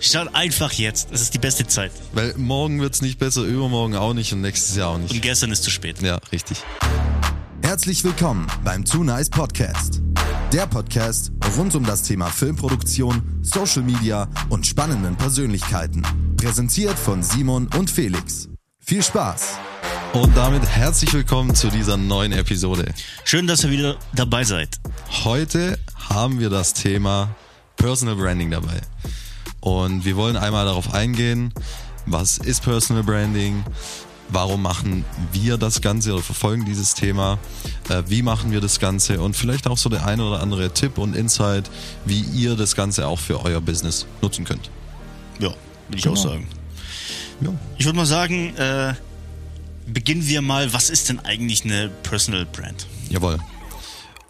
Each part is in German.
Start einfach jetzt. Es ist die beste Zeit. Weil morgen wird es nicht besser, übermorgen auch nicht und nächstes Jahr auch nicht. Und gestern ist zu spät. Ja, richtig. Herzlich willkommen beim Too Nice Podcast. Der Podcast rund um das Thema Filmproduktion, Social Media und spannenden Persönlichkeiten. Präsentiert von Simon und Felix. Viel Spaß! Und damit herzlich willkommen zu dieser neuen Episode. Schön, dass ihr wieder dabei seid. Heute haben wir das Thema Personal Branding dabei. Und wir wollen einmal darauf eingehen, was ist Personal Branding, warum machen wir das Ganze oder verfolgen dieses Thema, äh, wie machen wir das Ganze und vielleicht auch so der eine oder andere Tipp und Insight, wie ihr das Ganze auch für euer Business nutzen könnt. Ja, würde ich Genau. auch sagen. Ja. Ich würde mal sagen, äh, beginnen wir mal, was ist denn eigentlich eine Personal Brand? Jawohl.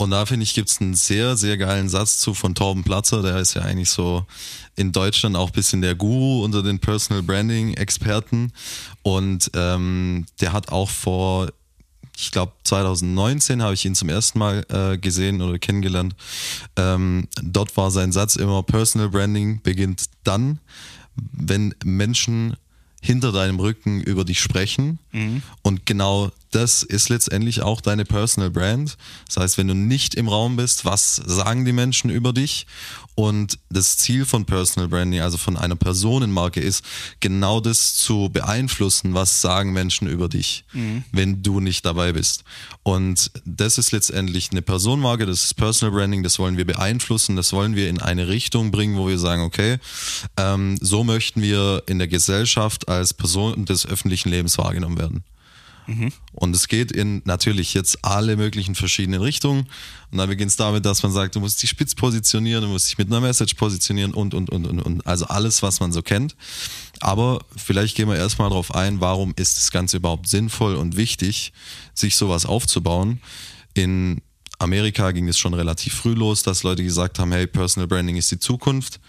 Und da finde ich, gibt's einen sehr, sehr geilen Satz zu von Torben Platzer. Der ist ja eigentlich so in Deutschland auch ein bisschen der Guru unter den Personal Branding Experten. Und ähm, der hat auch vor, ich glaube 2019 habe ich ihn zum ersten Mal äh, gesehen oder kennengelernt. Ähm, dort war sein Satz immer, Personal Branding beginnt dann, wenn Menschen hinter deinem Rücken über dich sprechen. Und genau das ist letztendlich auch deine Personal Brand. Das heißt, wenn du nicht im Raum bist, was sagen die Menschen über dich? Und das Ziel von Personal Branding, also von einer Personenmarke, ist genau das zu beeinflussen, was sagen Menschen über dich, wenn du nicht dabei bist. Und das ist letztendlich eine Personenmarke, das ist Personal Branding, das wollen wir beeinflussen, das wollen wir in eine Richtung bringen, wo wir sagen, okay, ähm, so möchten wir in der Gesellschaft als Person des öffentlichen Lebens wahrgenommen werden. Und es geht in natürlich jetzt alle möglichen verschiedenen Richtungen. Und dann beginnt es damit, dass man sagt, du musst dich spitz positionieren, du musst dich mit einer Message positionieren und, und, und, und, und. Also alles, was man so kennt. Aber vielleicht gehen wir erstmal darauf ein, warum ist das Ganze überhaupt sinnvoll und wichtig, sich sowas aufzubauen. In Amerika ging es schon relativ früh los, dass Leute gesagt haben, hey, Personal Branding ist die Zukunft.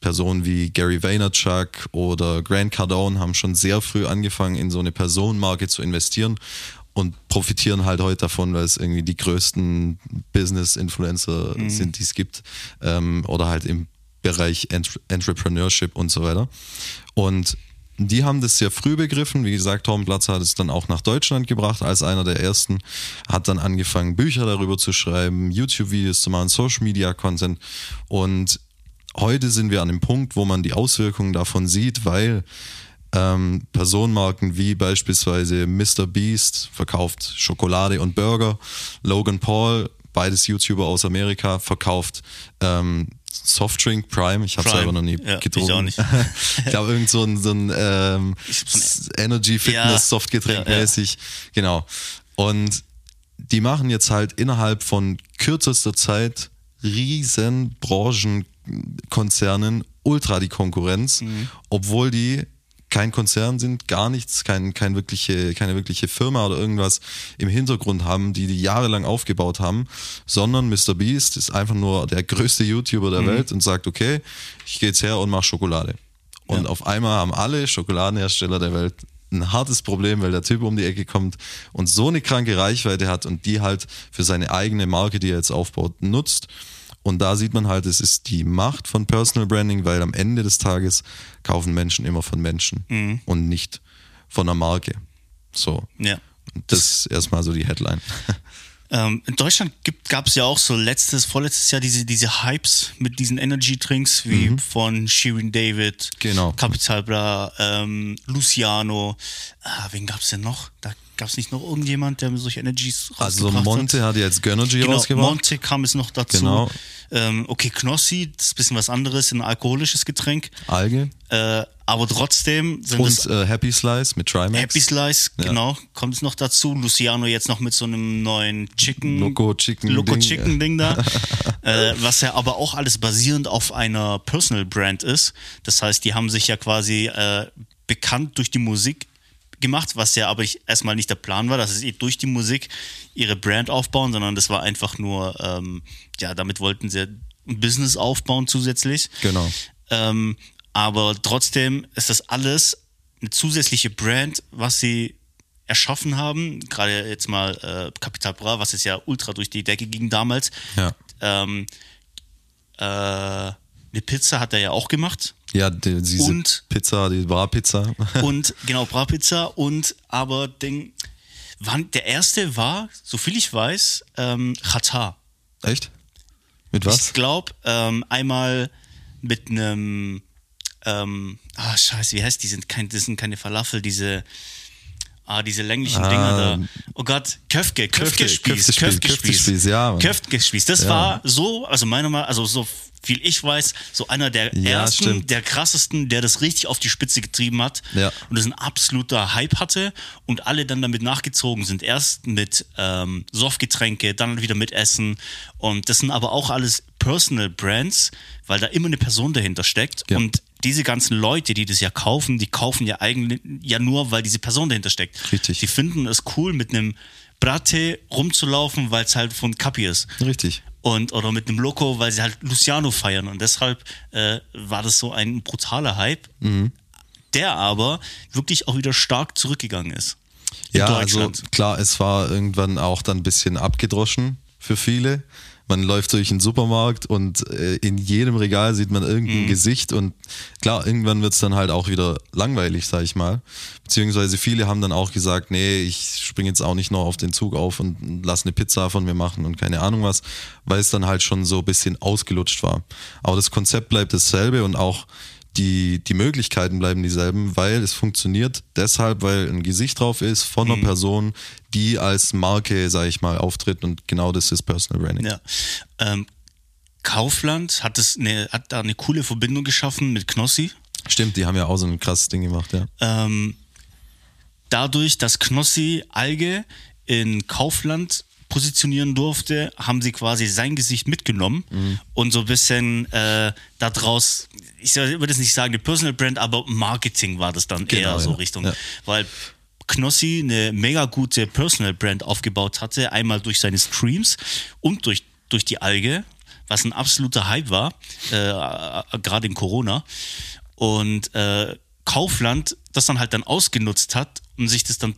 Personen wie Gary Vaynerchuk oder Grant Cardone haben schon sehr früh angefangen, in so eine Personenmarke zu investieren und profitieren halt heute davon, weil es irgendwie die größten Business-Influencer sind, die es gibt ähm, oder halt im Bereich Ent Entrepreneurship und so weiter. Und die haben das sehr früh begriffen. Wie gesagt, Torben Platzer hat es dann auch nach Deutschland gebracht als einer der ersten. Hat dann angefangen, Bücher darüber zu schreiben, YouTube-Videos zu machen, Social-Media-Content. Und heute sind wir an dem Punkt, wo man die Auswirkungen davon sieht, weil ähm, Personenmarken wie beispielsweise Mr. Beast verkauft Schokolade und Burger, Logan Paul, beides YouTuber aus Amerika, verkauft ähm, Softdrink Prime. Ich habe selber noch nie Ja, ich getrunken. auch nicht. ich glaube, irgend so ein, so ein ähm, Ich Energy Fitness Ja. Softgetränk Ja, mäßig. Genau. Und die machen jetzt halt innerhalb von kürzester Zeit riesen Branchenkonzernen ultra die Konkurrenz, Mhm. obwohl die kein Konzern sind, gar nichts, kein, kein wirkliche, keine wirkliche Firma oder irgendwas im Hintergrund haben, die die jahrelang aufgebaut haben, sondern Mr. Beast ist einfach nur der größte YouTuber Mhm. der Welt und sagt, okay, ich gehe jetzt her und mache Schokolade. Und Ja. auf einmal haben alle Schokoladenhersteller der Welt ein hartes Problem, weil der Typ um die Ecke kommt und so eine kranke Reichweite hat und die halt für seine eigene Marke, die er jetzt aufbaut, nutzt. Und da sieht man halt, es ist die Macht von Personal Branding, weil am Ende des Tages kaufen Menschen immer von Menschen Mhm. und nicht von einer Marke. So. Ja. Das ist erstmal so die Headline. Ähm, in Deutschland gab es ja auch so letztes, vorletztes Jahr diese, diese Hypes mit diesen Energy-Drinks wie von Shirin David, Genau. Capital Bra, ähm, Luciano. Ah, wen gab es denn noch? Da gab es nicht noch irgendjemand, der solche Energies Also rausgebracht Monte hat? hat jetzt Gönnergy Genau, rausgebracht. Monte kam es noch dazu. Genau. Ähm, okay, Knossi, das ist ein bisschen was anderes, ein alkoholisches Getränk. Alge. Äh, aber trotzdem sind Und das äh, Happy Slice mit Trimax. Happy Slice, genau, kommt es noch dazu. Luciano jetzt noch mit so einem neuen Chicken. Loco Chicken Loco Ding. Chicken Ding da. äh, was ja aber auch alles basierend auf einer Personal Brand ist. Das heißt, die haben sich ja quasi äh, bekannt durch die Musik gemacht, was ja aber ich, erstmal nicht der Plan war, dass sie durch die Musik ihre Brand aufbauen, sondern das war einfach nur, ähm, ja, damit wollten sie ein Business aufbauen zusätzlich. Genau. Ähm, aber trotzdem ist das alles eine zusätzliche Brand, was sie erschaffen haben. Gerade jetzt mal äh, Capital Bra, was jetzt ja ultra durch die Decke ging damals. Ja. Ähm, äh, eine Pizza hat er ja auch gemacht. Ja, die, diese Und- Pizza, die Bra-Pizza. und genau, Bratpizza und aber den, wann, der erste war, so viel ich weiß, ähm, Katar. Echt? Mit was? Ich glaube, ähm, einmal mit einem, ähm, ah, scheiße, wie heißt die? Sind kein, das sind keine Falafel, diese, ah, diese länglichen Ah. Dinger da. Oh Gott, Köfke, Köfke-Spieß, Köftespieß, Köftespieß, ja, Mann. Köftgespieß. Das Ja. war so, also meiner Meinung, also so viel ich weiß, so einer der Ja, ersten, stimmt. der krassesten, der das richtig auf die Spitze getrieben hat Ja. und das ein absoluter Hype hatte und alle dann damit nachgezogen sind. Erst mit ähm, Softgetränke, dann wieder mit Essen und das sind aber auch alles Personal Brands, weil da immer eine Person dahinter steckt Ja. und diese ganzen Leute, die das ja kaufen, die kaufen ja eigentlich ja nur, weil diese Person dahinter steckt. Richtig. Die finden es cool, mit einem Bratte rumzulaufen, weil es halt von Capi ist Richtig. und oder mit einem Loco, weil sie halt Luciano feiern und deshalb äh, war das so ein brutaler Hype, Mhm. der aber wirklich auch wieder stark zurückgegangen ist. Ja, also klar, es war irgendwann auch dann ein bisschen abgedroschen für viele. Man läuft durch den Supermarkt und äh, in jedem Regal sieht man irgendein Mhm. Gesicht und klar, irgendwann wird's dann halt auch wieder langweilig, sag ich mal. Beziehungsweise viele haben dann auch gesagt, nee, ich springe jetzt auch nicht noch auf den Zug auf und lass eine Pizza von mir machen und keine Ahnung was, weil es dann halt schon so ein bisschen ausgelutscht war. Aber das Konzept bleibt dasselbe und auch die, die Möglichkeiten bleiben dieselben, weil es funktioniert deshalb, weil ein Gesicht drauf ist von Mhm. einer Person, die als Marke, sag ich mal, auftritt und genau das ist Personal Branding. Ja. Ähm, Kaufland hat, es eine, hat da eine coole Verbindung geschaffen mit Knossi. Stimmt, die haben ja auch so ein krasses Ding gemacht, ja. Ähm, dadurch, dass Knossi Alge in Kaufland positionieren durfte, haben sie quasi sein Gesicht mitgenommen Mhm. und so ein bisschen äh, daraus, ich würde es nicht sagen, eine Personal Brand, aber Marketing war das dann Genau, eher so ja. Richtung, Ja. weil Knossi eine mega gute Personal Brand aufgebaut hatte, einmal durch seine Streams und durch, durch die Alge, was ein absoluter Hype war, äh, äh, gerade in Corona. Und äh, Kaufland das dann halt dann ausgenutzt hat und sich das dann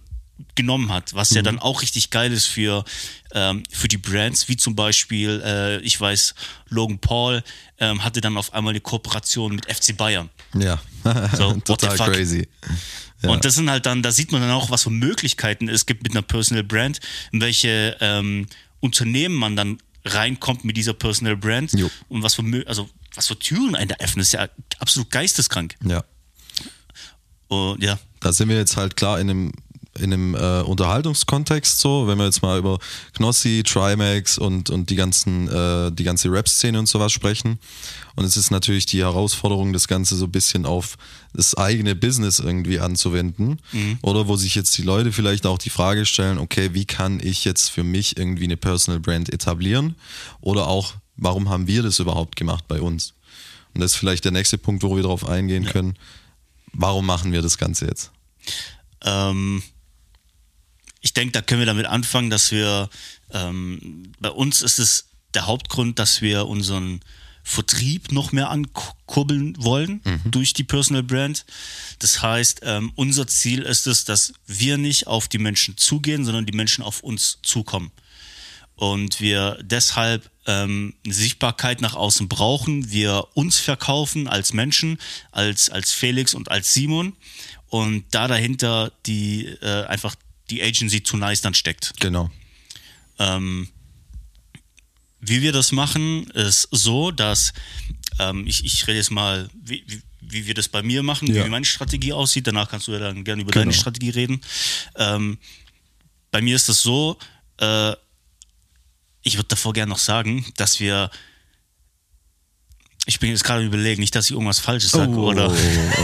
genommen hat, was ja dann auch richtig geil ist für, ähm, für die Brands, wie zum Beispiel, äh, ich weiß, Logan Paul ähm, hatte dann auf einmal eine Kooperation mit FC Bayern. Ja, So, total crazy. Ja. Und das sind halt dann, da sieht man dann auch, was für Möglichkeiten es gibt mit einer Personal Brand, in welche ähm, Unternehmen man dann reinkommt mit dieser Personal Brand Jo. und was für, also, was für Türen einen da öffnen, ist ja absolut geisteskrank. ja. Und ja, Da sind wir jetzt halt klar in einem, in einem äh, Unterhaltungskontext so, wenn wir jetzt mal über Knossi, Trimax und, und die ganzen, äh, die ganze Rap-Szene und sowas sprechen. Und es ist natürlich die Herausforderung, das Ganze so ein bisschen auf das eigene Business irgendwie anzuwenden. Oder wo sich jetzt die Leute vielleicht auch die Frage stellen, okay, wie kann ich jetzt für mich irgendwie eine Personal Brand etablieren? Oder auch, warum haben wir das überhaupt gemacht bei uns? Und das ist vielleicht der nächste Punkt, wo wir darauf eingehen können. Warum machen wir das Ganze jetzt? Ähm, ich denke, da können wir damit anfangen, dass wir, ähm, bei uns ist es der Hauptgrund, dass wir unseren Vertrieb noch mehr ankurbeln wollen durch die Personal Brand. Das heißt, ähm, unser Ziel ist es, dass wir nicht auf die Menschen zugehen, sondern die Menschen auf uns zukommen. Und wir deshalb ähm, eine Sichtbarkeit nach außen brauchen. Wir uns verkaufen als Menschen, als, als Felix und als Simon. Und da dahinter die äh, einfach die Agency zu nice dann steckt. Genau. Ähm, wie wir das machen, ist so, dass ähm, ich, ich rede jetzt mal, wie, wie, wie wir das bei mir machen, Ja. wie meine Strategie aussieht. Danach kannst du ja dann gerne über Genau. deine Strategie reden. Ähm, bei mir ist das so, äh, ich würde davor gerne noch sagen, dass wir ich bin jetzt gerade überlegen, nicht, dass ich irgendwas Falsches sage Oh, oder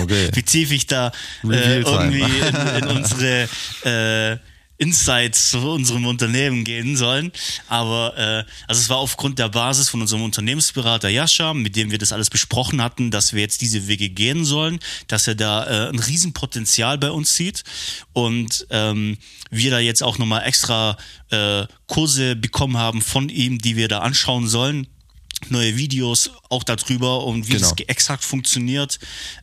okay. wie tief ich da äh, irgendwie in, in unsere äh, Insights zu unserem Unternehmen gehen sollen. Aber äh, also es war aufgrund der Basis von unserem Unternehmensberater Jascha, mit dem wir das alles besprochen hatten, dass wir jetzt diese Wege gehen sollen, dass er da äh, ein Riesenpotenzial bei uns sieht und ähm, wir da jetzt auch nochmal extra äh, Kurse bekommen haben von ihm, die wir da anschauen sollen neue Videos auch darüber und wie Genau. es exakt funktioniert,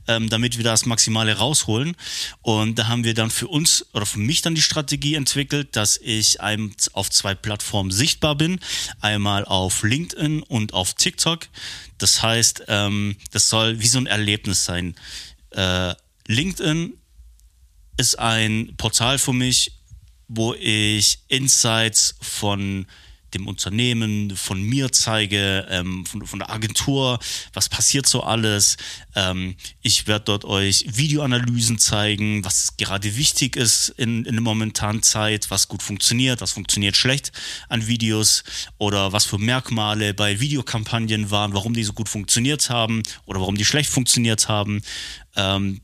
ähm, damit wir das Maximale rausholen. Und da haben wir dann für uns oder für mich dann die Strategie entwickelt, dass ich einem auf zwei Plattformen sichtbar bin. Einmal auf LinkedIn und auf TikTok. Das heißt, ähm, das soll wie so ein Erlebnis sein. Äh, LinkedIn ist ein Portal für mich, wo ich Insights von dem Unternehmen, von mir zeige, ähm, von, von der Agentur, was passiert so alles. Ähm, ich werde dort euch Videoanalysen zeigen, was gerade wichtig ist in, in der momentanen Zeit, was gut funktioniert, was funktioniert schlecht an Videos oder was für Merkmale bei Videokampagnen waren, warum die so gut funktioniert haben oder warum die schlecht funktioniert haben. Ähm,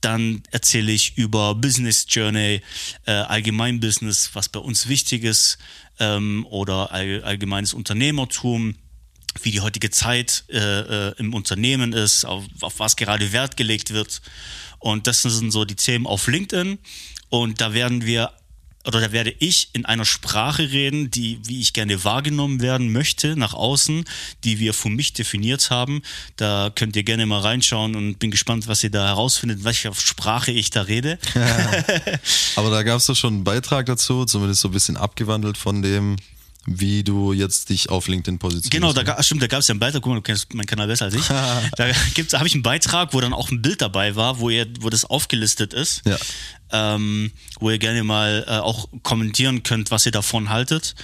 dann erzähle ich über Business Journey, äh, allgemein Business, was bei uns wichtig ist, ähm, oder all, allgemeines Unternehmertum, wie die heutige Zeit äh, äh, im Unternehmen ist, auf, auf was gerade Wert gelegt wird. Und das sind so die Themen auf LinkedIn. Und da werden wir oder da werde ich in einer Sprache reden, die, wie ich gerne wahrgenommen werden möchte, nach außen, die wir für mich definiert haben. Da könnt ihr gerne mal reinschauen und bin gespannt, was ihr da herausfindet, welche Sprache ich da rede. Aber da gab es doch schon einen Beitrag dazu, zumindest so ein bisschen abgewandelt von dem, wie du jetzt dich auf LinkedIn positionierst. Genau, da, stimmt, da gab es ja einen Beitrag, guck mal, du kennst meinen Kanal besser als ich. da habe ich einen Beitrag, wo dann auch ein Bild dabei war, wo ihr, wo das aufgelistet ist. Ja. Ähm, wo ihr gerne mal äh, auch kommentieren könnt, was ihr davon haltet.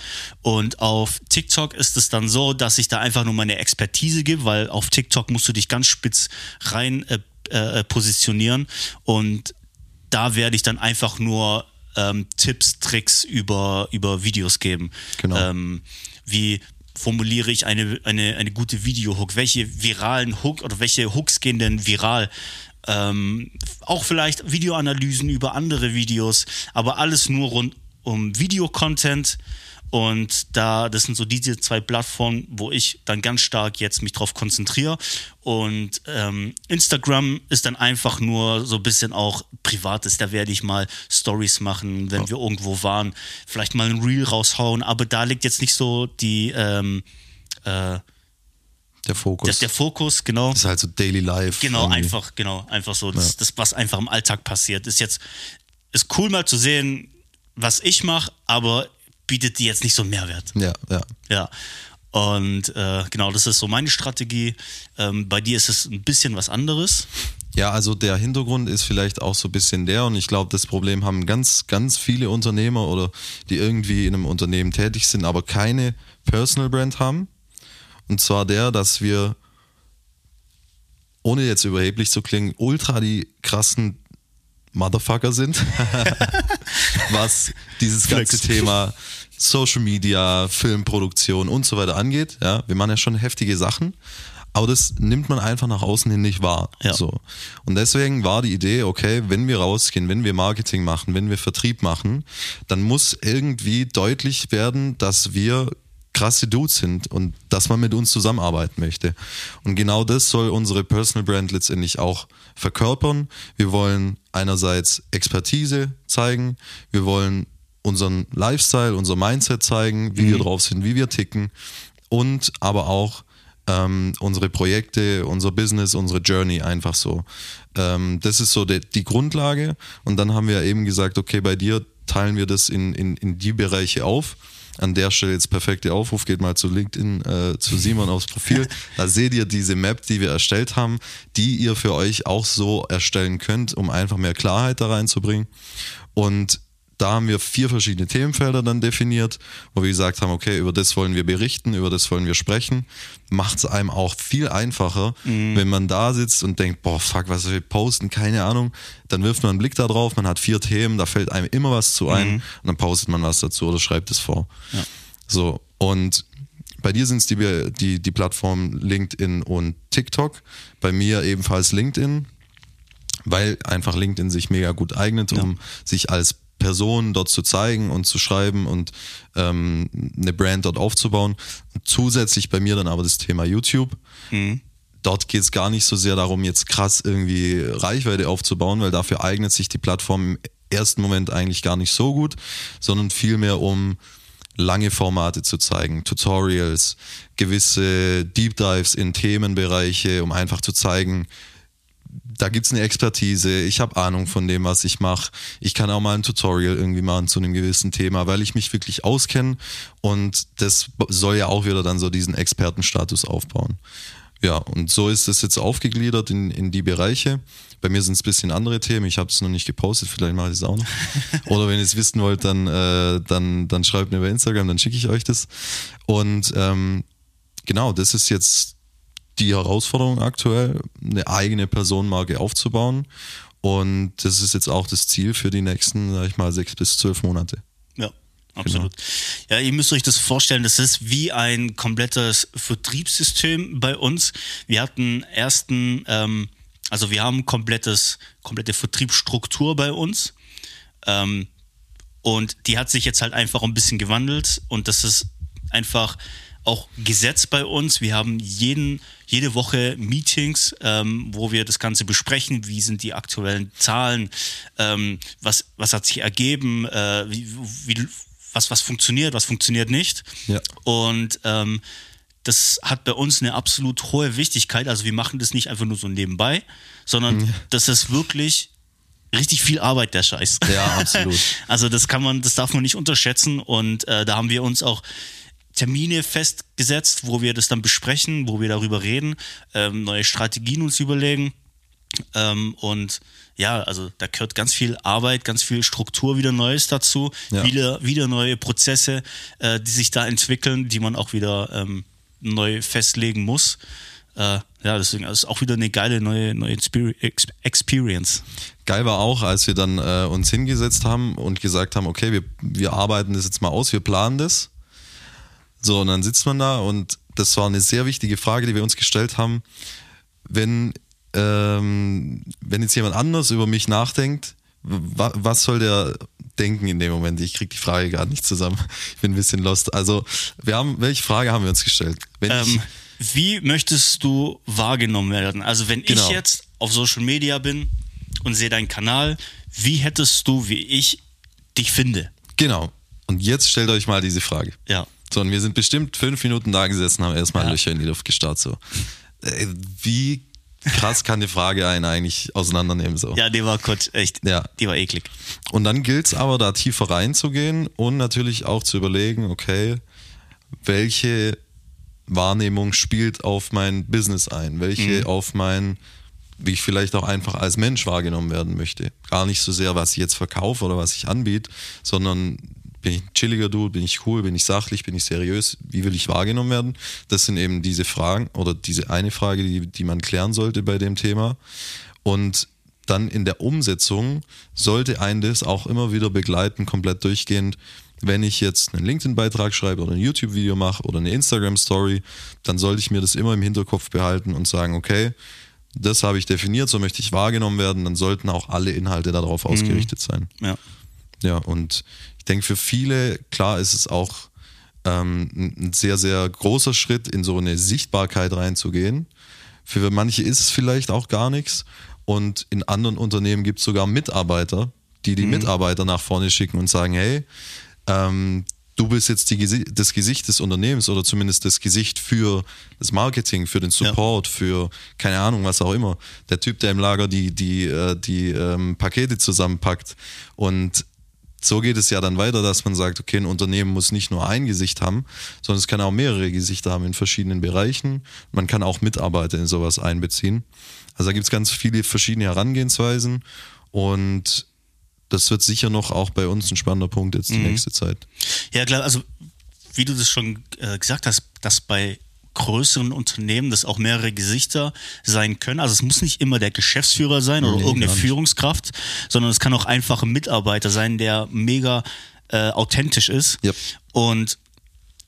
Und auf TikTok ist es dann so, dass ich da einfach nur meine Expertise gebe, weil auf TikTok musst du dich ganz spitz rein äh, äh, positionieren. Und da werde ich dann einfach nur ähm, Tipps, Tricks über, über Videos geben. Genau. Ähm, wie formuliere ich eine, eine, eine gute Video-Hook? Welche viralen Hook oder welche Hooks gehen denn viral? Ähm, auch vielleicht Videoanalysen über andere Videos, aber alles nur rund um Videocontent. Und da, das sind so diese zwei Plattformen, wo ich dann ganz stark jetzt mich drauf konzentriere. Und ähm, Instagram ist dann einfach nur so ein bisschen auch Privates. Da werde ich mal Stories machen, wenn wir irgendwo waren, vielleicht mal ein Reel raushauen. Aber da liegt jetzt nicht so die ähm, äh, Der Fokus. der, der Fokus, genau. das ist halt so Daily Life. Genau, irgendwie. einfach, genau, einfach so. Das, das, was einfach im Alltag passiert, ist jetzt, ist cool mal zu sehen, was ich mache, aber bietet dir jetzt nicht so einen Mehrwert. Ja, ja. Ja. Und äh, genau, das ist so meine Strategie. Ähm, bei dir ist es ein bisschen was anderes. Ja, also der Hintergrund ist vielleicht auch so ein bisschen der und ich glaube, das Problem haben ganz, ganz viele Unternehmer oder die irgendwie in einem Unternehmen tätig sind, aber keine Personal Brand haben. Und zwar der, dass wir, ohne jetzt überheblich zu klingen, ultra die krassen Motherfucker sind, was dieses ganze. Thema Social Media, Filmproduktion und so weiter angeht. Ja, wir machen ja schon heftige Sachen, aber das nimmt man einfach nach außen hin nicht wahr. Ja. So. Und deswegen war die Idee, okay, wenn wir rausgehen, wenn wir Marketing machen, wenn wir Vertrieb machen, dann muss irgendwie deutlich werden, dass wir krasse Dudes sind und dass man mit uns zusammenarbeiten möchte. Und genau das soll unsere Personal Brand letztendlich auch verkörpern. Wir wollen einerseits Expertise zeigen, wir wollen unseren Lifestyle, unser Mindset zeigen, wie wir drauf sind, wie wir ticken und aber auch ähm, unsere Projekte, unser Business, unsere Journey einfach so. Ähm, das ist so die, die Grundlage und dann haben wir eben gesagt, okay, bei dir teilen wir das in, in, in die Bereiche auf. An der Stelle jetzt perfekte Aufruf, geht mal zu LinkedIn, äh, zu Simon aufs Profil. Da seht ihr diese Map, die wir erstellt haben, die ihr für euch auch so erstellen könnt, um einfach mehr Klarheit da reinzubringen. Und da haben wir vier verschiedene Themenfelder dann definiert, wo wir gesagt haben, okay, über das wollen wir berichten, über das wollen wir sprechen. Macht es einem auch viel einfacher, wenn man da sitzt und denkt, boah, fuck, was soll ich posten, keine Ahnung. Dann wirft man einen Blick da drauf, man hat vier Themen, da fällt einem immer was zu ein und dann postet man was dazu oder schreibt es vor. So, und bei dir sind es die, die, die Plattformen LinkedIn und TikTok, bei mir ebenfalls LinkedIn weil einfach LinkedIn sich mega gut eignet, um sich als Person dort zu zeigen und zu schreiben und ähm, eine Brand dort aufzubauen. Zusätzlich bei mir dann aber das Thema YouTube. Dort geht es gar nicht so sehr darum, jetzt krass irgendwie Reichweite aufzubauen, weil dafür eignet sich die Plattform im ersten Moment eigentlich gar nicht so gut, sondern vielmehr um lange Formate zu zeigen, Tutorials, gewisse Deep Dives in Themenbereiche, um einfach zu zeigen, da gibt es eine Expertise, ich habe Ahnung von dem, was ich mache. Ich kann auch mal ein Tutorial irgendwie machen zu einem gewissen Thema, weil ich mich wirklich auskenne und das soll ja auch wieder dann so diesen Expertenstatus aufbauen. Ja, und so ist es jetzt aufgegliedert in, in die Bereiche. Bei mir sind es ein bisschen andere Themen. Ich habe es noch nicht gepostet, vielleicht mache ich es auch noch. Oder wenn ihr es wissen wollt, dann, äh, dann, dann schreibt mir bei Instagram, dann schicke ich euch das. Und ähm, genau, das ist jetzt die Herausforderung aktuell, eine eigene Personenmarke aufzubauen. Und das ist jetzt auch das Ziel für die nächsten, sag ich mal, sechs bis zwölf Monate. Ja, absolut. Genau. Ja, ihr müsst euch das vorstellen, das ist wie ein komplettes Vertriebssystem bei uns. Wir hatten ersten, ähm, also wir haben komplettes, komplette Vertriebsstruktur bei uns. Ähm, und die hat sich jetzt halt einfach ein bisschen gewandelt und das ist einfach auch Gesetz bei uns. Wir haben jeden, jede Woche Meetings, ähm, wo wir das Ganze besprechen. Wie sind die aktuellen Zahlen? Ähm, was, was hat sich ergeben? Äh, wie, wie, was, was funktioniert? Was funktioniert nicht? Ja. Und ähm, das hat bei uns eine absolut hohe Wichtigkeit. Also wir machen das nicht einfach nur so nebenbei, sondern mhm. das ist wirklich richtig viel Arbeit, der Scheiß. Ja, absolut. also das kann man, das darf man nicht unterschätzen. Und äh, da haben wir uns auch Termine festgesetzt, wo wir das dann besprechen, wo wir darüber reden, ähm, neue Strategien uns überlegen. Ähm, und ja, also da gehört ganz viel Arbeit, ganz viel Struktur wieder Neues dazu, ja. wieder, wieder neue Prozesse, äh, die sich da entwickeln, die man auch wieder ähm, neu festlegen muss. Äh, ja, deswegen ist auch wieder eine geile neue, neue Experience. Geil war auch, als wir dann äh, uns hingesetzt haben und gesagt haben, okay, wir, wir arbeiten das jetzt mal aus, wir planen das so, und dann sitzt man da und das war eine sehr wichtige Frage, die wir uns gestellt haben. Wenn, ähm, wenn jetzt jemand anders über mich nachdenkt, was soll der denken in dem Moment? Ich kriege die Frage gerade nicht zusammen. Ich bin ein bisschen lost. Also, wir haben, welche Frage haben wir uns gestellt? Ähm, wie möchtest du wahrgenommen werden? Also, wenn genau. ich jetzt auf Social Media bin und sehe deinen Kanal, wie hättest du, wie ich, dich finde? Genau. Und jetzt stellt euch mal diese Frage. Ja. Und wir sind bestimmt fünf Minuten da gesessen, haben erstmal ja. Löcher in die Luft gestarrt. So. Äh, wie krass kann die Frage einen eigentlich auseinandernehmen? So. Ja, die war kurz, echt. Ja. Die war eklig. Und dann gilt es aber, da tiefer reinzugehen und natürlich auch zu überlegen, okay, welche Wahrnehmung spielt auf mein Business ein? Welche mhm. auf mein, wie ich vielleicht auch einfach als Mensch wahrgenommen werden möchte? Gar nicht so sehr, was ich jetzt verkaufe oder was ich anbiete, sondern bin ich ein chilliger Dude? Bin ich cool? Bin ich sachlich? Bin ich seriös? Wie will ich wahrgenommen werden? Das sind eben diese Fragen oder diese eine Frage, die, die man klären sollte bei dem Thema. Und dann in der Umsetzung sollte ein das auch immer wieder begleiten, komplett durchgehend. Wenn ich jetzt einen LinkedIn-Beitrag schreibe oder ein YouTube-Video mache oder eine Instagram-Story, dann sollte ich mir das immer im Hinterkopf behalten und sagen, okay, das habe ich definiert, so möchte ich wahrgenommen werden, dann sollten auch alle Inhalte darauf mhm. ausgerichtet sein. Ja. Ja, und ich denke, für viele, klar ist es auch ähm, ein sehr, sehr großer Schritt, in so eine Sichtbarkeit reinzugehen. Für manche ist es vielleicht auch gar nichts. Und in anderen Unternehmen gibt es sogar Mitarbeiter, die die mhm. Mitarbeiter nach vorne schicken und sagen, hey, ähm, du bist jetzt die, das Gesicht des Unternehmens oder zumindest das Gesicht für das Marketing, für den Support, ja. für keine Ahnung, was auch immer. Der Typ, der im Lager die, die, äh, die ähm, Pakete zusammenpackt. Und so geht es ja dann weiter, dass man sagt, okay, ein Unternehmen muss nicht nur ein Gesicht haben, sondern es kann auch mehrere Gesichter haben in verschiedenen Bereichen. Man kann auch Mitarbeiter in sowas einbeziehen. Also da gibt es ganz viele verschiedene Herangehensweisen und das wird sicher noch auch bei uns ein spannender Punkt jetzt die mhm. nächste Zeit. Ja, klar, also wie du das schon äh, gesagt hast, dass bei größeren Unternehmen das auch mehrere Gesichter sein können. Also es muss nicht immer der Geschäftsführer sein oder nee, irgendeine Führungskraft, sondern es kann auch einfach ein Mitarbeiter sein, der mega äh, authentisch ist. Yep. Und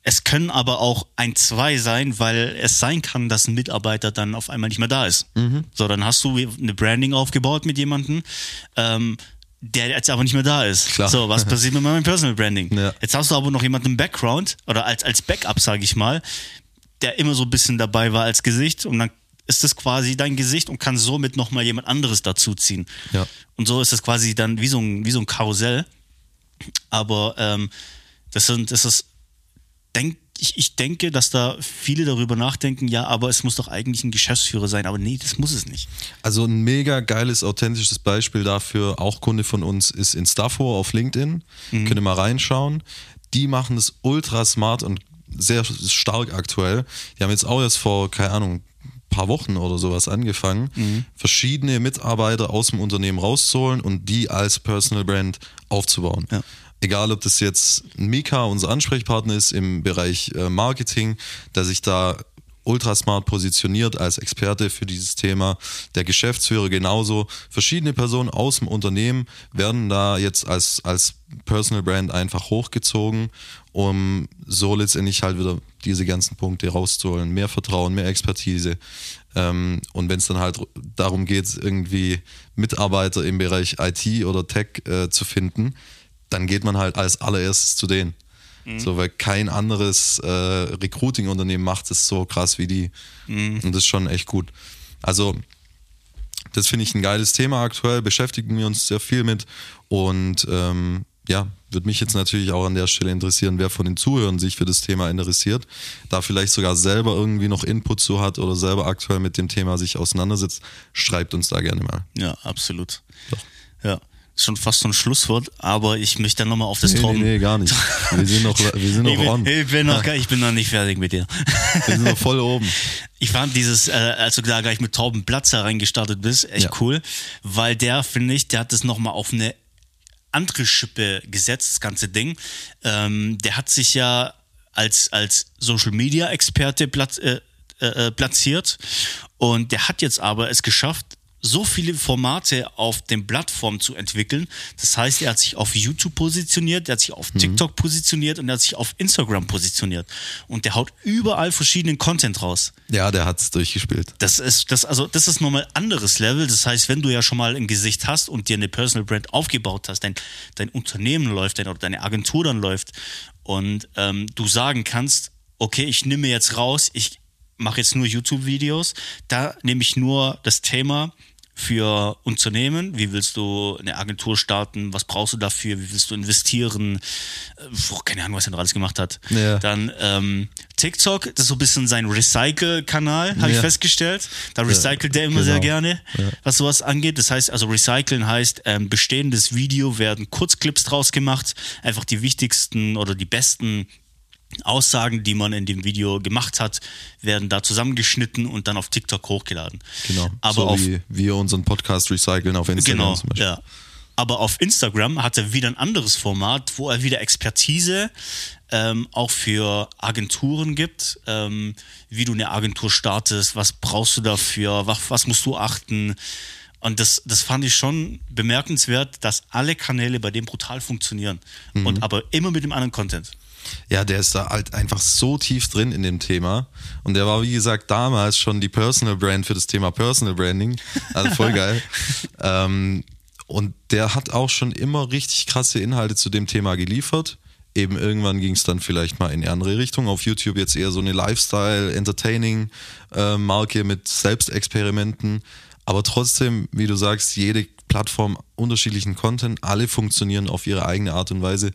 es können aber auch ein, zwei sein, weil es sein kann, dass ein Mitarbeiter dann auf einmal nicht mehr da ist. Mhm. So, dann hast du eine Branding aufgebaut mit jemandem, ähm, der jetzt aber nicht mehr da ist. Klar. So, was passiert mit meinem Personal Branding? Ja. Jetzt hast du aber noch jemanden im Background oder als, als Backup, sage ich mal, der immer so ein bisschen dabei war als Gesicht und dann ist das quasi dein Gesicht und kann somit nochmal jemand anderes dazuziehen. Ja. Und so ist das quasi dann wie so ein, wie so ein Karussell. Aber ähm, das, sind, das ist denk, ich, ich denke, dass da viele darüber nachdenken, ja, aber es muss doch eigentlich ein Geschäftsführer sein. Aber nee, das muss es nicht. Also ein mega geiles, authentisches Beispiel dafür, auch Kunde von uns, ist Instafo auf LinkedIn. Mhm. Könnt ihr mal reinschauen. Die machen es ultra smart und sehr stark aktuell. Die haben jetzt auch erst vor, keine Ahnung, paar Wochen oder sowas angefangen, mhm. verschiedene Mitarbeiter aus dem Unternehmen rauszuholen und die als Personal Brand aufzubauen. Ja. Egal, ob das jetzt Mika, unser Ansprechpartner ist im Bereich äh, Marketing, der sich da ultra smart positioniert als Experte für dieses Thema. Der Geschäftsführer genauso. Verschiedene Personen aus dem Unternehmen werden da jetzt als, als Personal Brand einfach hochgezogen, um so letztendlich halt wieder diese ganzen Punkte rauszuholen. Mehr Vertrauen, mehr Expertise. Ähm, und wenn es dann halt darum geht, irgendwie Mitarbeiter im Bereich IT oder Tech äh, zu finden, dann geht man halt als allererstes zu denen. Mhm. So, weil kein anderes äh, Recruiting-Unternehmen macht es so krass wie die. Mhm. Und das ist schon echt gut. Also, das finde ich ein geiles Thema aktuell, beschäftigen wir uns sehr viel mit. Und ähm, ja, würde mich jetzt natürlich auch an der Stelle interessieren, wer von den Zuhörern sich für das Thema interessiert, da vielleicht sogar selber irgendwie noch Input zu hat oder selber aktuell mit dem Thema sich auseinandersetzt, schreibt uns da gerne mal. Ja, absolut. Doch. Ja schon fast so ein Schlusswort, aber ich möchte dann nochmal auf das nee, Traum. Nee, nee, gar nicht. Wir sind noch, wir sind noch ich bin, on. Ich bin noch, ich bin noch nicht fertig mit dir. Wir sind noch voll oben. Ich fand dieses, äh, als du da gleich mit Torben Platzer reingestartet bist, echt ja. cool, weil der, finde ich, der hat das nochmal auf eine andere Schippe gesetzt, das ganze Ding. Ähm, der hat sich ja als, als Social Media Experte platz, äh, äh, platziert und der hat jetzt aber es geschafft, so viele Formate auf den Plattformen zu entwickeln. Das heißt, er hat sich auf YouTube positioniert, er hat sich auf mhm. TikTok positioniert und er hat sich auf Instagram positioniert. Und der haut überall verschiedenen Content raus. Ja, der hat es durchgespielt. Das ist, das, also, das ist nochmal anderes Level. Das heißt, wenn du ja schon mal ein Gesicht hast und dir eine Personal Brand aufgebaut hast, dein, dein Unternehmen läuft dein, oder deine Agentur dann läuft und ähm, du sagen kannst, okay, ich nehme jetzt raus, ich mache jetzt nur YouTube-Videos, da nehme ich nur das Thema für Unternehmen? Wie willst du eine Agentur starten? Was brauchst du dafür? Wie willst du investieren? Äh, keine Ahnung, was er noch alles gemacht hat. Ja. Dann ähm, TikTok, das ist so ein bisschen sein Recycle-Kanal, habe ja. ich festgestellt. Da recycelt ja, der immer genau. sehr gerne, was sowas angeht. Das heißt, also recyceln heißt, ähm, bestehendes Video werden Kurzclips draus gemacht, einfach die wichtigsten oder die besten Aussagen, die man in dem Video gemacht hat, werden da zusammengeschnitten und dann auf TikTok hochgeladen. Genau. Aber so auf, wie wir unseren Podcast recyceln auf Instagram genau, zum Beispiel. Ja. Aber auf Instagram hat er wieder ein anderes Format, wo er wieder Expertise ähm, auch für Agenturen gibt, ähm, wie du eine Agentur startest, was brauchst du dafür, was, was musst du achten. Und das, das fand ich schon bemerkenswert, dass alle Kanäle bei dem brutal funktionieren. Mhm. Und aber immer mit dem anderen Content. Ja, der ist da halt einfach so tief drin in dem Thema. Und der war, wie gesagt, damals schon die Personal Brand für das Thema Personal Branding. Also voll geil. ähm, und der hat auch schon immer richtig krasse Inhalte zu dem Thema geliefert. Eben irgendwann ging es dann vielleicht mal in eine andere Richtung. Auf YouTube jetzt eher so eine Lifestyle, Entertaining äh, Marke mit Selbstexperimenten. Aber trotzdem, wie du sagst, jede Plattform unterschiedlichen Content, alle funktionieren auf ihre eigene Art und Weise.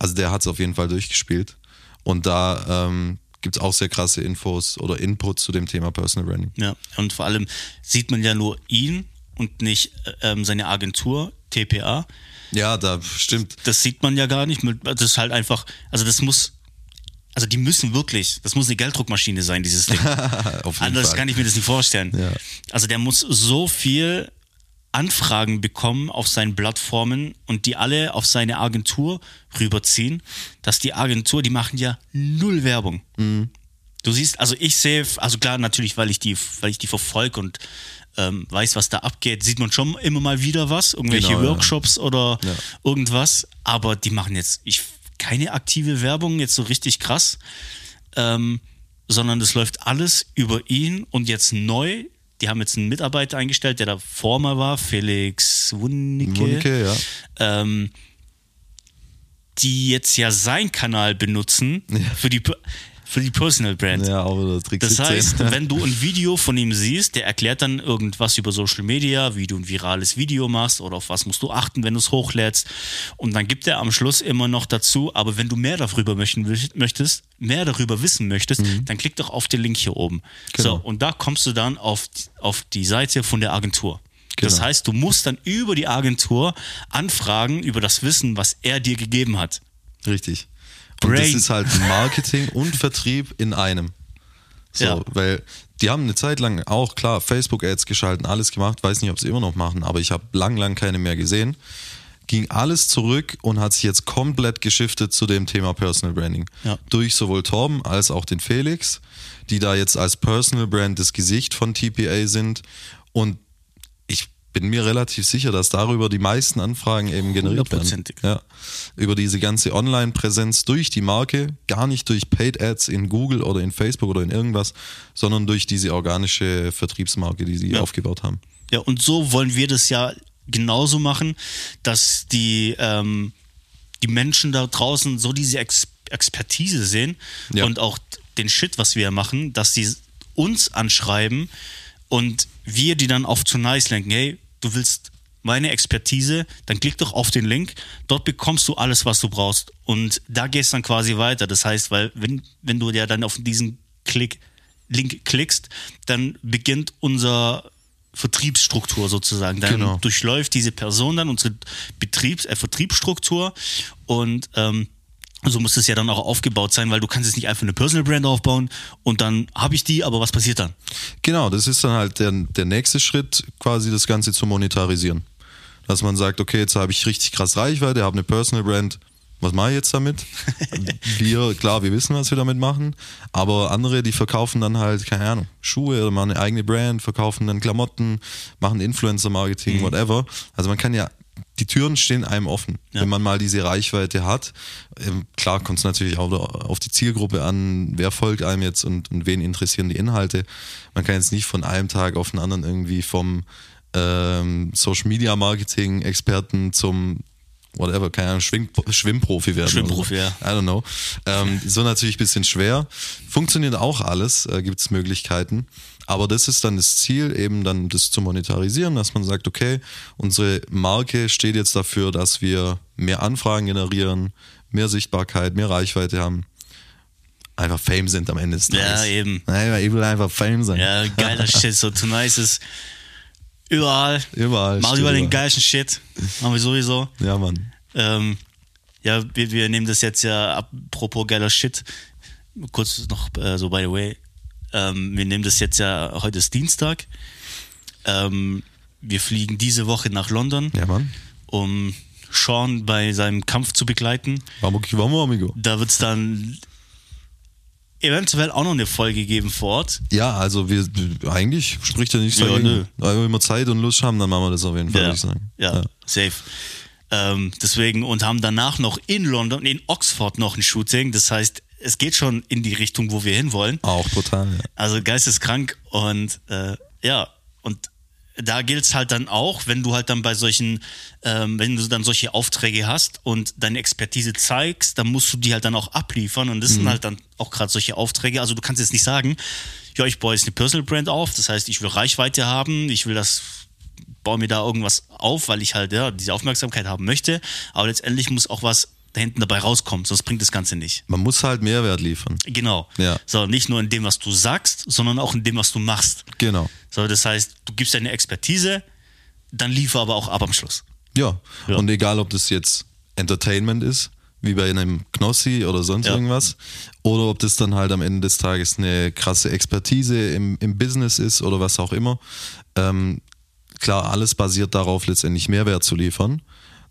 Also der hat es auf jeden Fall durchgespielt. Und da ähm, gibt es auch sehr krasse Infos oder Inputs zu dem Thema Personal Branding. Ja, und vor allem sieht man ja nur ihn und nicht äh, ähm, seine Agentur, TPA. Ja, da stimmt. Das sieht man ja gar nicht. Das ist halt einfach, also das muss, also die müssen wirklich, das muss eine Gelddruckmaschine sein, dieses Ding. Anders Fall. kann ich mir das nicht vorstellen. Ja. Also der muss so viel Anfragen bekommen auf seinen Plattformen und die alle auf seine Agentur rüberziehen, dass die Agentur, die machen ja null Werbung. Mhm. Du siehst, also ich sehe, also klar, natürlich, weil ich die, weil ich die verfolge und ähm, weiß, was da abgeht, sieht man schon immer mal wieder was, irgendwelche genau, Workshops ja. oder ja. irgendwas, aber die machen jetzt ich, keine aktive Werbung, jetzt so richtig krass, ähm, sondern das läuft alles über ihn und jetzt neu die haben jetzt einen Mitarbeiter eingestellt, der da Former war, Felix Wunicke. Wunicke ja. Ähm, die jetzt ja seinen Kanal benutzen ja. für die für die Personal Brand. Ja, auch wieder Trick Das 17. heißt, wenn du ein Video von ihm siehst, der erklärt dann irgendwas über Social Media, wie du ein virales Video machst oder auf was musst du achten, wenn du es hochlädst. Und dann gibt er am Schluss immer noch dazu, aber wenn du mehr darüber möchten, möchtest, mehr darüber wissen möchtest, dann klick doch auf den Link hier oben. Mhm. Genau. So, und da kommst du dann auf, auf die Seite von der Agentur. Das Genau. heißt, du musst dann über die Agentur anfragen, über das Wissen, was er dir gegeben hat. Richtig. Und das ist halt Marketing und Vertrieb in einem. So, Ja. weil die haben eine Zeit lang auch klar Facebook-Ads geschalten, alles gemacht, weiß nicht, ob sie immer noch machen, aber ich habe lang, lang keine mehr gesehen. Ging alles zurück und hat sich jetzt komplett geschiftet zu dem Thema Personal Branding. Ja. Durch sowohl Torben als auch den Felix, die da jetzt als Personal Brand das Gesicht von TPA sind. Und bin mir relativ sicher, dass darüber die meisten Anfragen eben generiert werden. Ja. Über diese ganze Online-Präsenz durch die Marke, gar nicht durch Paid Ads in Google oder in Facebook oder in irgendwas, sondern durch diese organische Vertriebsmarke, die sie Ja. aufgebaut haben. Ja, und so wollen wir das ja genauso machen, dass die, ähm, die Menschen da draußen so diese Ex Expertise sehen Ja. und auch den Shit, was wir machen, dass sie uns anschreiben und wir die dann auf zu nice lenken. Hey, du willst meine Expertise, dann klick doch auf den Link. Dort bekommst du alles, was du brauchst. Und da gehst dann quasi weiter. Das heißt, weil wenn, wenn du ja dann auf diesen Klick, Link klickst, dann beginnt unser Vertriebsstruktur sozusagen. Dann Genau. durchläuft diese Person dann unsere Betriebs äh, Vertriebsstruktur und ähm, so muss es ja dann auch aufgebaut sein, weil du kannst jetzt nicht einfach eine Personal Brand aufbauen und dann habe ich die, aber was passiert dann? Genau, das ist dann halt der, der nächste Schritt, quasi das Ganze zu monetarisieren. Dass man sagt, okay, jetzt habe ich richtig krass Reichweite, habe eine Personal Brand, was mache ich jetzt damit? wir, klar, wir wissen, was wir damit machen, aber andere, die verkaufen dann halt, keine Ahnung, Schuhe oder machen eine eigene Brand, verkaufen dann Klamotten, machen Influencer-Marketing, Mhm. whatever. Also man kann ja, die Türen stehen einem offen, Ja. wenn man mal diese Reichweite hat. Ähm, Klar kommt es natürlich auch auf die Zielgruppe an, wer folgt einem jetzt und, und wen interessieren die Inhalte. Man kann jetzt nicht von einem Tag auf den anderen irgendwie vom ähm, Social Media Marketing Experten zum whatever, keine Ahnung, Schwing, Schwimmprofi werden. Schwimmprofi, ja. I don't know. Ähm, so natürlich ein bisschen schwer. Funktioniert auch alles, äh, gibt es Möglichkeiten. Aber das ist dann das Ziel, eben dann das zu monetarisieren, dass man sagt, okay, unsere Marke steht jetzt dafür, dass wir mehr Anfragen generieren, mehr Sichtbarkeit, mehr Reichweite haben. Einfach Fame sind am Ende des Ja, Tages. eben. Nein, ich will einfach Fame sein. Ja, geiler Shit, so to nice ist überall. Überall. Steht über den geilsten Shit. Machen wir sowieso. Ja, Mann. Ähm, ja, wir, wir nehmen das jetzt ja, apropos geiler Shit, kurz noch äh, so by the way, ähm, wir nehmen das jetzt ja, heute ist Dienstag, ähm, wir fliegen diese Woche nach London, Ja, Mann. um Sean bei seinem Kampf zu begleiten. Vamos, vamos, amigo. Da wird es dann eventuell auch noch eine Folge geben vor Ort. Ja, also wir eigentlich spricht ja nichts Ja, dagegen. nö. Wenn wir Zeit und Lust haben, dann machen wir das auf jeden Fall, würde ich sagen. ja, safe. Ähm, deswegen und haben danach noch in London, in Oxford noch ein Shooting. Das heißt, es geht schon in die Richtung, wo wir hinwollen. Auch total, ja. Also geisteskrank und äh, ja, und da gilt es halt dann auch, wenn du halt dann bei solchen, ähm, wenn du dann solche Aufträge hast und deine Expertise zeigst, dann musst du die halt dann auch abliefern und das sind halt dann auch gerade solche Aufträge. Also du kannst jetzt nicht sagen, ja, ich baue jetzt eine Personal Brand auf, das heißt, ich will Reichweite haben, ich will das, baue mir da irgendwas auf, weil ich halt ja diese Aufmerksamkeit haben möchte, aber letztendlich muss auch was da hinten dabei rauskommen, sonst bringt das Ganze nicht. Man muss halt Mehrwert liefern. Genau. Ja. So, nicht nur in dem, was du sagst, sondern auch in dem, was du machst. Genau. So, das heißt, du gibst deine Expertise, dann liefer aber auch ab am Schluss. Ja. Ja. Und egal, ob das jetzt Entertainment ist, wie bei einem Knossi oder sonst Ja. irgendwas, oder ob das dann halt am Ende des Tages eine krasse Expertise im, im Business ist oder was auch immer. Ähm, klar, alles basiert darauf, letztendlich Mehrwert zu liefern.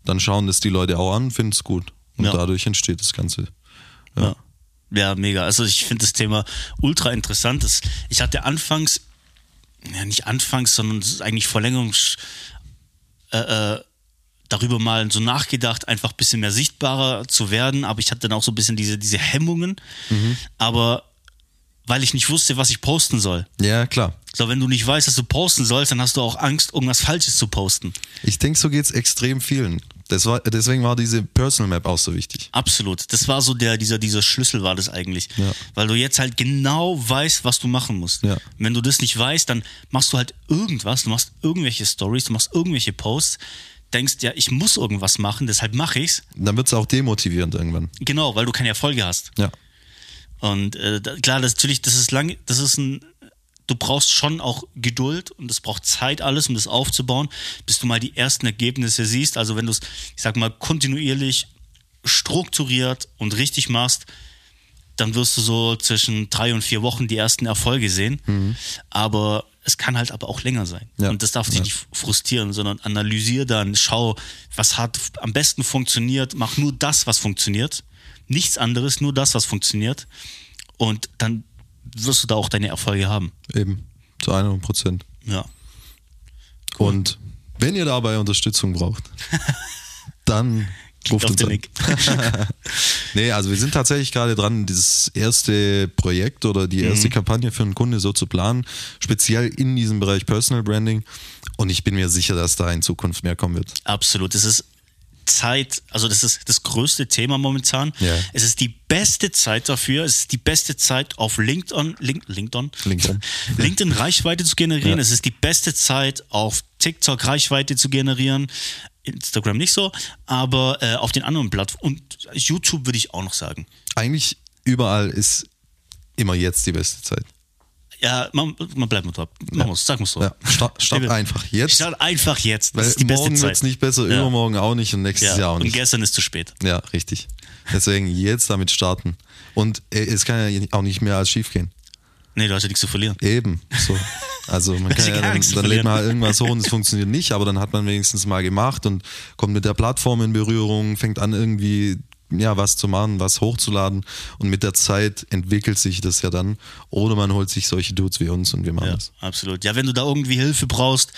Dann schauen das die Leute auch an, finden es gut. Und Ja. dadurch entsteht das Ganze. Ja. Ja, mega. Also ich finde das Thema ultra interessant. Das, ich hatte anfangs, ja nicht anfangs, sondern es eigentlich Verlängerungs, äh, äh, darüber mal so nachgedacht, einfach ein bisschen mehr sichtbarer zu werden. Aber ich hatte dann auch so ein bisschen diese, diese Hemmungen. Aber weil ich nicht wusste, was ich posten soll. Ja, klar. So, wenn du nicht weißt, dass du posten sollst, dann hast du auch Angst, irgendwas Falsches zu posten. Ich denke, so geht's extrem vielen. Das war, deswegen war diese Personal Map auch so wichtig. Absolut. Das war so der, dieser, dieser Schlüssel war das eigentlich. Ja. Weil du jetzt halt genau weißt, was du machen musst. Ja. Wenn du das nicht weißt, dann machst du halt irgendwas, du machst irgendwelche Stories, du machst irgendwelche Posts, denkst, ja, ich muss irgendwas machen, deshalb mache ich's. Dann wird es auch demotivierend irgendwann. Genau, weil du keine Erfolge hast. Ja. Und äh, klar, das natürlich, das ist lang, das ist ein, du brauchst schon auch Geduld und es braucht Zeit alles, um das aufzubauen, bis du mal die ersten Ergebnisse siehst. Also wenn du es, ich sag mal, kontinuierlich strukturiert und richtig machst, dann wirst du so zwischen drei und vier Wochen die ersten Erfolge sehen. Aber es kann halt aber auch länger sein. Ja. Und das darf dich Ja. nicht frustrieren, sondern analysier dann, schau, was hat am besten funktioniert, mach nur das, was funktioniert. Nichts anderes, nur das, was funktioniert. Und dann wirst du da auch deine Erfolge haben. Eben. Zu 100 Prozent. Ja. Und wenn ihr dabei Unterstützung braucht, dann ruft auf uns den an. Nee, also wir sind tatsächlich gerade dran, dieses erste Projekt oder die erste Mhm. Kampagne für einen Kunde so zu planen, speziell in diesem Bereich Personal Branding. Und ich bin mir sicher, dass da in Zukunft mehr kommen wird. Absolut. Das ist Zeit, also das ist das größte Thema momentan. Ja. Es ist die beste Zeit dafür. Es ist die beste Zeit auf LinkedIn, Link, LinkedIn, LinkedIn. LinkedIn Reichweite zu generieren. Ja. Es ist die beste Zeit auf TikTok Reichweite zu generieren. Instagram nicht so, aber äh, auf den anderen Plattformen und YouTube würde ich auch noch sagen. Eigentlich überall ist immer jetzt die beste Zeit. Ja, man, man bleibt mal drauf. Machen wir's, sag mal so. Ja, start, einfach jetzt. Start einfach jetzt. Das weil ist die beste morgen Zeit. wird es nicht besser, Ja. übermorgen auch nicht und nächstes Ja. Jahr auch Und nicht. gestern ist zu spät. Ja, richtig. Deswegen jetzt damit starten. Und äh, es kann ja auch nicht mehr als schief gehen. Nee, du hast ja nichts zu verlieren. Eben. So. Also man kann ja gar dann, dann lädt man halt irgendwas so und es funktioniert nicht, aber dann hat man wenigstens mal gemacht und kommt mit der Plattform in Berührung, fängt an irgendwie ja was zu machen, was hochzuladen und mit der Zeit entwickelt sich das ja dann oder man holt sich solche Dudes wie uns und wir machen Ja, das. absolut. Ja, wenn du da irgendwie Hilfe brauchst,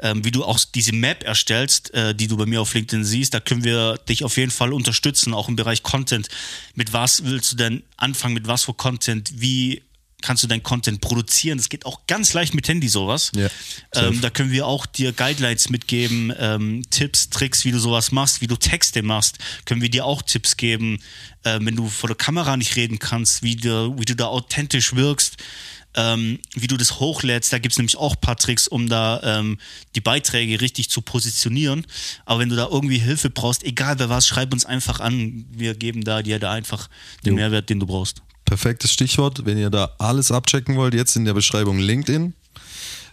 ähm, wie du auch diese Map erstellst, äh, die du bei mir auf LinkedIn siehst, da können wir dich auf jeden Fall unterstützen, auch im Bereich Content. Mit was willst du denn anfangen, mit was für Content, wie kannst du dein Content produzieren? Das geht auch ganz leicht mit Handy sowas. Ja, ähm, da können wir auch dir Guidelines mitgeben, ähm, Tipps, Tricks, wie du sowas machst, wie du Texte machst, können wir dir auch Tipps geben, äh, wenn du vor der Kamera nicht reden kannst, wie du, wie du da authentisch wirkst ähm, wie du das hochlädst. Da gibt's nämlich auch ein paar Tricks, um da ähm, die Beiträge richtig zu positionieren. Aber wenn du da irgendwie Hilfe brauchst, egal bei was, schreib uns einfach an. Wir geben da dir da einfach den Jo. Mehrwert, den du brauchst. Perfektes Stichwort, wenn ihr da alles abchecken wollt, jetzt in der Beschreibung LinkedIn.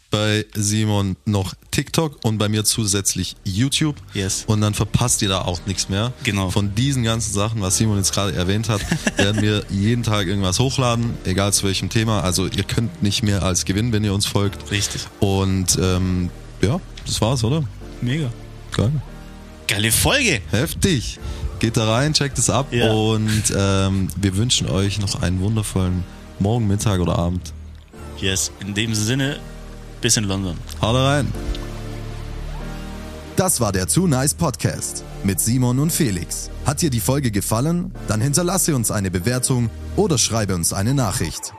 Bei Simon noch TikTok und bei mir zusätzlich YouTube. Yes. Und dann verpasst ihr da auch nichts mehr. Genau. Von diesen ganzen Sachen, was Simon jetzt gerade erwähnt hat, werden wir jeden Tag irgendwas hochladen, egal zu welchem Thema. Also ihr könnt nicht mehr als gewinnen, wenn ihr uns folgt. Richtig. Und ähm, ja, das war's, oder? Mega. Geil. Geile Folge. Heftig. Geht da rein, checkt es ab Ja. und ähm, wir wünschen euch noch einen wundervollen Morgen, Mittag oder Abend. Yes. In dem Sinne, bis in London. Haut rein. Das war der Too Nice Podcast mit Simon und Felix. Hat dir die Folge gefallen? Dann hinterlasse uns eine Bewertung oder schreibe uns eine Nachricht.